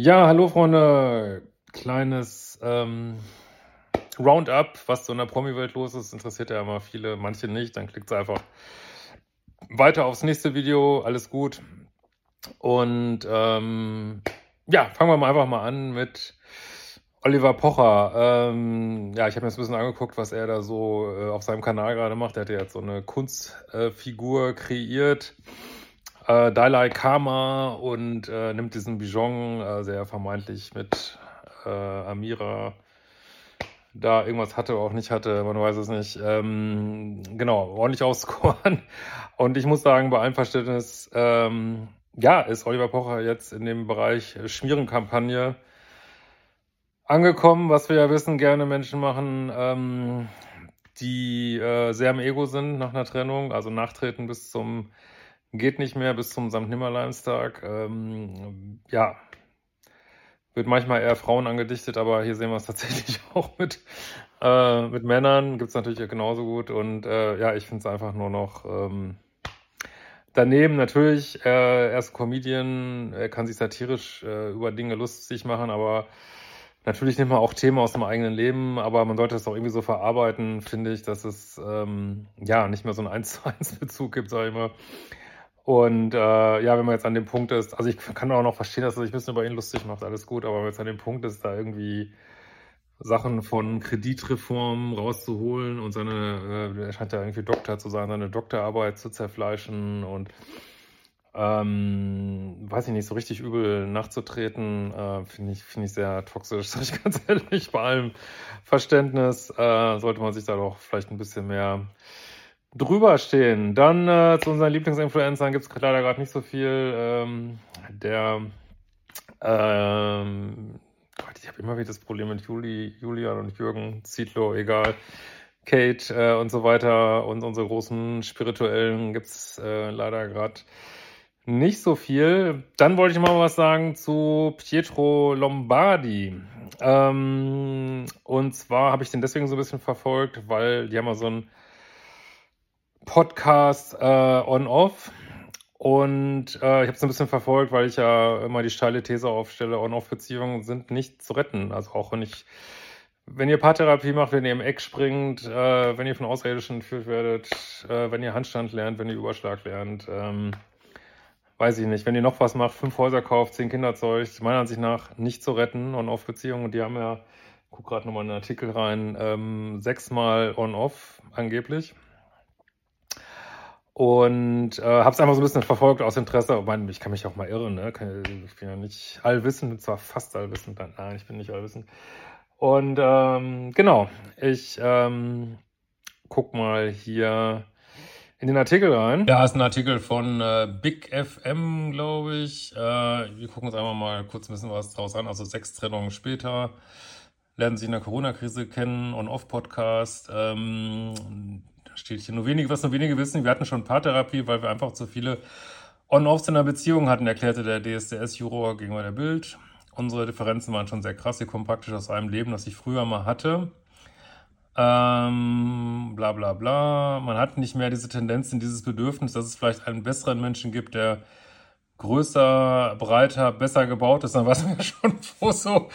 Ja, hallo Freunde. Kleines ähm, Roundup, was so in der Promi-Welt los ist, interessiert ja immer viele, manche nicht. Dann klickt einfach weiter aufs nächste Video. Alles gut. Und ähm, ja, fangen wir mal einfach mal an mit Oliver Pocher. Ähm, ja, ich habe mir jetzt ein bisschen angeguckt, was er da so äh, auf seinem Kanal gerade macht. Er hat ja jetzt so eine Kunstfigur äh, kreiert. Äh, Dalai Karma und äh, nimmt diesen Bijon, äh, der vermeintlich mit äh, Amira da irgendwas hatte oder auch nicht hatte, man weiß es nicht. Ähm, genau, ordentlich ausscoren. Und ich muss sagen, bei allem Verständnis, ähm, ja, ist Oliver Pocher jetzt in dem Bereich Schmierenkampagne angekommen, was wir ja wissen, gerne Menschen machen, ähm, die äh, sehr im Ego sind nach einer Trennung, also nachtreten bis zum geht nicht mehr, bis zum St. Nimmerleinstag. Ähm, ja, wird manchmal eher Frauen angedichtet, aber hier sehen wir es tatsächlich auch mit, äh, mit Männern. Gibt es natürlich genauso gut. Und äh, ja, ich finde es einfach nur noch ähm, daneben. Natürlich, äh, er ist Comedian, er kann sich satirisch äh, über Dinge lustig machen, aber natürlich nimmt man auch Themen aus dem eigenen Leben, aber man sollte es auch irgendwie so verarbeiten, finde ich, dass es ähm, ja nicht mehr so einen 1 zu 1 Bezug gibt, sage ich mal. Und äh, ja, wenn man jetzt an dem Punkt ist, also ich kann auch noch verstehen, dass er sich ein bisschen über ihn lustig macht, alles gut, aber wenn man jetzt an dem Punkt ist, da irgendwie Sachen von Kreditreform rauszuholen und seine, äh, er scheint ja irgendwie Doktor zu sein, seine Doktorarbeit zu zerfleischen und ähm, weiß ich nicht, so richtig übel nachzutreten, äh, finde ich, finde ich sehr toxisch, sage ich ganz ehrlich. Bei allem Verständnis äh, sollte man sich da doch vielleicht ein bisschen mehr drüber stehen. Dann äh, zu unseren Lieblingsinfluencern gibt es leider gerade nicht so viel. Ähm, der ähm, Gott, ich habe immer wieder das Problem mit Juli, Julian und Jürgen, Zietlow, egal. Kate äh, und so weiter und unsere großen spirituellen gibt's äh, leider gerade nicht so viel. Dann wollte ich mal was sagen zu Pietro Lombardi. Ähm, und zwar habe ich den deswegen so ein bisschen verfolgt, weil die haben mal so ein Podcast äh, on-off. Und äh, ich habe es ein bisschen verfolgt, weil ich ja immer die steile These aufstelle, On-Off-Beziehungen sind nicht zu retten. Also auch wenn ich, wenn ihr Paartherapie macht, wenn ihr im Eck springt, äh, wenn ihr von Außerirdischen entführt werdet, äh, wenn ihr Handstand lernt, wenn ihr Überschlag lernt, ähm, weiß ich nicht, wenn ihr noch was macht, fünf Häuser kauft, zehn Kinder zeugt, meiner Ansicht nach nicht zu retten, On-Off-Beziehungen. Und die haben ja, guck gerade nochmal in den Artikel rein, ähm, sechsmal On-Off angeblich. Und äh, habe es einfach so ein bisschen verfolgt aus Interesse. Ich, meine, ich kann mich auch mal irren, ne? Ich bin ja nicht allwissend, zwar fast allwissend, nein, ich bin nicht allwissend. Und ähm, genau, ich ähm, guck mal hier in den Artikel rein. Ja, ist ein Artikel von äh, Big FM, glaube ich. Äh, wir gucken uns einmal mal kurz ein bisschen was draus an. Also sechs Trennungen später lernen sich in der Corona-Krise kennen, On-Off-Podcast. Ähm, steht hier nur wenige, was nur wenige wissen. Wir hatten schon Paartherapie, weil wir einfach zu viele On-Offs in der Beziehung hatten, erklärte der DSDS-Juror gegenüber der Bild. Unsere Differenzen waren schon sehr krass. Sie kommen praktisch aus einem Leben, das ich früher mal hatte. Ähm, bla bla bla. Man hat nicht mehr diese Tendenzen, dieses Bedürfnis, dass es vielleicht einen besseren Menschen gibt, der größer, breiter, besser gebaut ist, dann weiß man ja schon, wo so,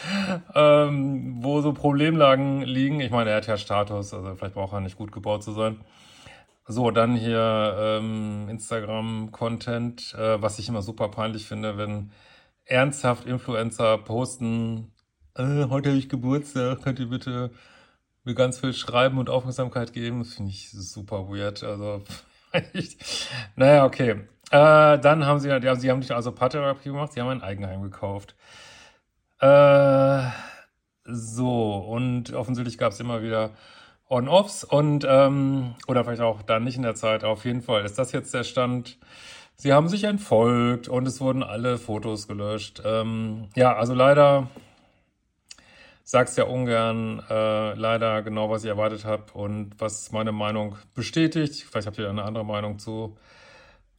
ähm, wo so Problemlagen liegen. Ich meine, er hat ja Status, also vielleicht braucht er nicht gut gebaut zu sein. So, dann hier ähm, Instagram-Content, äh, was ich immer super peinlich finde, wenn ernsthaft Influencer posten, äh, heute habe ich Geburtstag, könnt ihr bitte mir ganz viel schreiben und Aufmerksamkeit geben? Das finde ich super weird. Also, naja, okay. Äh, dann haben sie, ja, sie haben nicht also Paartherapie gemacht, sie haben ein Eigenheim gekauft. Äh, so, und offensichtlich gab es immer wieder On-Offs und, ähm, oder vielleicht auch dann nicht in der Zeit. Auf jeden Fall ist das jetzt der Stand. Sie haben sich entfolgt und es wurden alle Fotos gelöscht. Ähm, ja, also leider sag's ja ungern, äh, leider genau, was ich erwartet habe und was meine Meinung bestätigt. Vielleicht habt ihr eine andere Meinung zu.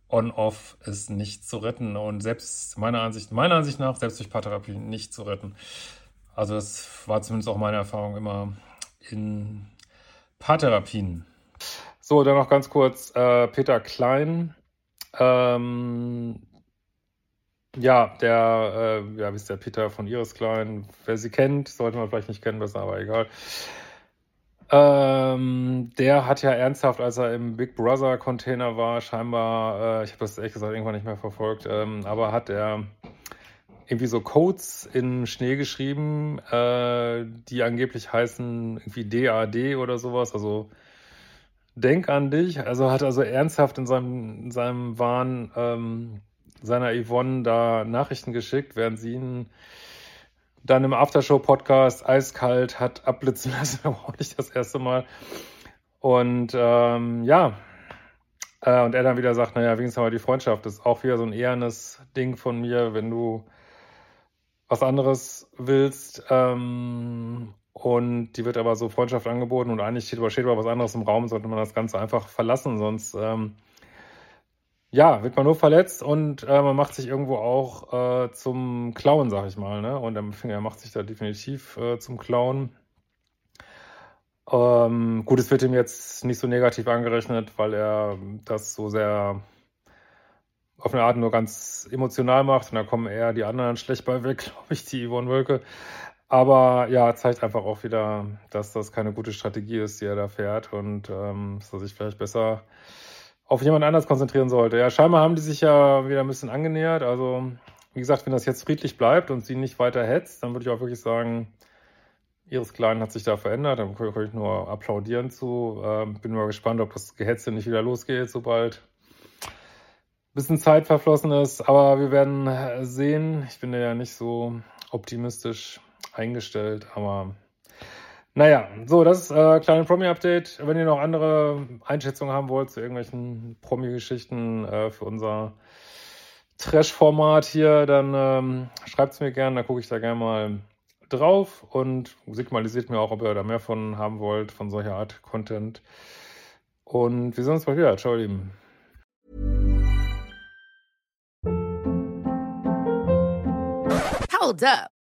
On-Off ist nicht zu retten und selbst meiner Ansicht, meiner Ansicht nach, selbst durch Paartherapie nicht zu retten. Also das war zumindest auch meine Erfahrung immer in Paartherapien. So, dann noch ganz kurz äh, Peter Klein. Ähm, ja, der, äh, ja, wie ist der Peter von Iris Klein? Wer sie kennt, sollte man vielleicht nicht kennen, besser, aber egal. Ähm, der hat ja ernsthaft, als er im Big Brother Container war, scheinbar, äh, ich habe das ehrlich gesagt irgendwann nicht mehr verfolgt, ähm, aber hat er irgendwie so Codes in Schnee geschrieben, äh, die angeblich heißen irgendwie DAD oder sowas, also Denk an dich. Also hat also ernsthaft in seinem, in seinem Wahn ähm, seiner Yvonne da Nachrichten geschickt, während sie ihn dann im Aftershow-Podcast eiskalt hat abblitzen lassen, aber auch nicht das erste Mal. Und ähm, ja, äh, und er dann wieder sagt, naja, wenigstens haben wir die Freundschaft. Das ist auch wieder so ein ehernes Ding von mir, wenn du was anderes willst. Ähm, und die wird aber so Freundschaft angeboten und eigentlich steht aber, steht aber was anderes im Raum, sollte man das Ganze einfach verlassen, sonst ähm, ja, wird man nur verletzt und äh, man macht sich irgendwo auch äh, zum Clown, sag ich mal. Ne? Und der Finger macht sich da definitiv äh, zum Clown. Ähm, gut, es wird ihm jetzt nicht so negativ angerechnet, weil er das so sehr auf eine Art nur ganz emotional macht und da kommen eher die anderen schlecht bei weg, glaube ich, die Yvonne Wölke. Aber ja, zeigt einfach auch wieder, dass das keine gute Strategie ist, die er da fährt und ähm, dass er sich vielleicht besser auf jemand anders konzentrieren sollte. Ja, scheinbar haben die sich ja wieder ein bisschen angenähert. Also, wie gesagt, wenn das jetzt friedlich bleibt und sie nicht weiter hetzt, dann würde ich auch wirklich sagen, Ihres Kleinen hat sich da verändert. Dann kann ich nur applaudieren zu. Ähm, bin mal gespannt, ob das Gehetze nicht wieder losgeht, sobald ein bisschen Zeit verflossen ist. Aber wir werden sehen. Ich bin ja nicht so optimistisch eingestellt, aber naja, so, das ist äh, kleine Promi-Update. Wenn ihr noch andere Einschätzungen haben wollt zu irgendwelchen Promi-Geschichten äh, für unser Trash-Format hier, dann ähm, schreibt es mir gerne, da gucke ich da gerne mal drauf und signalisiert mir auch, ob ihr da mehr von haben wollt, von solcher Art Content. Und wir sehen uns bald wieder. Ciao, ihr Lieben. Hold up.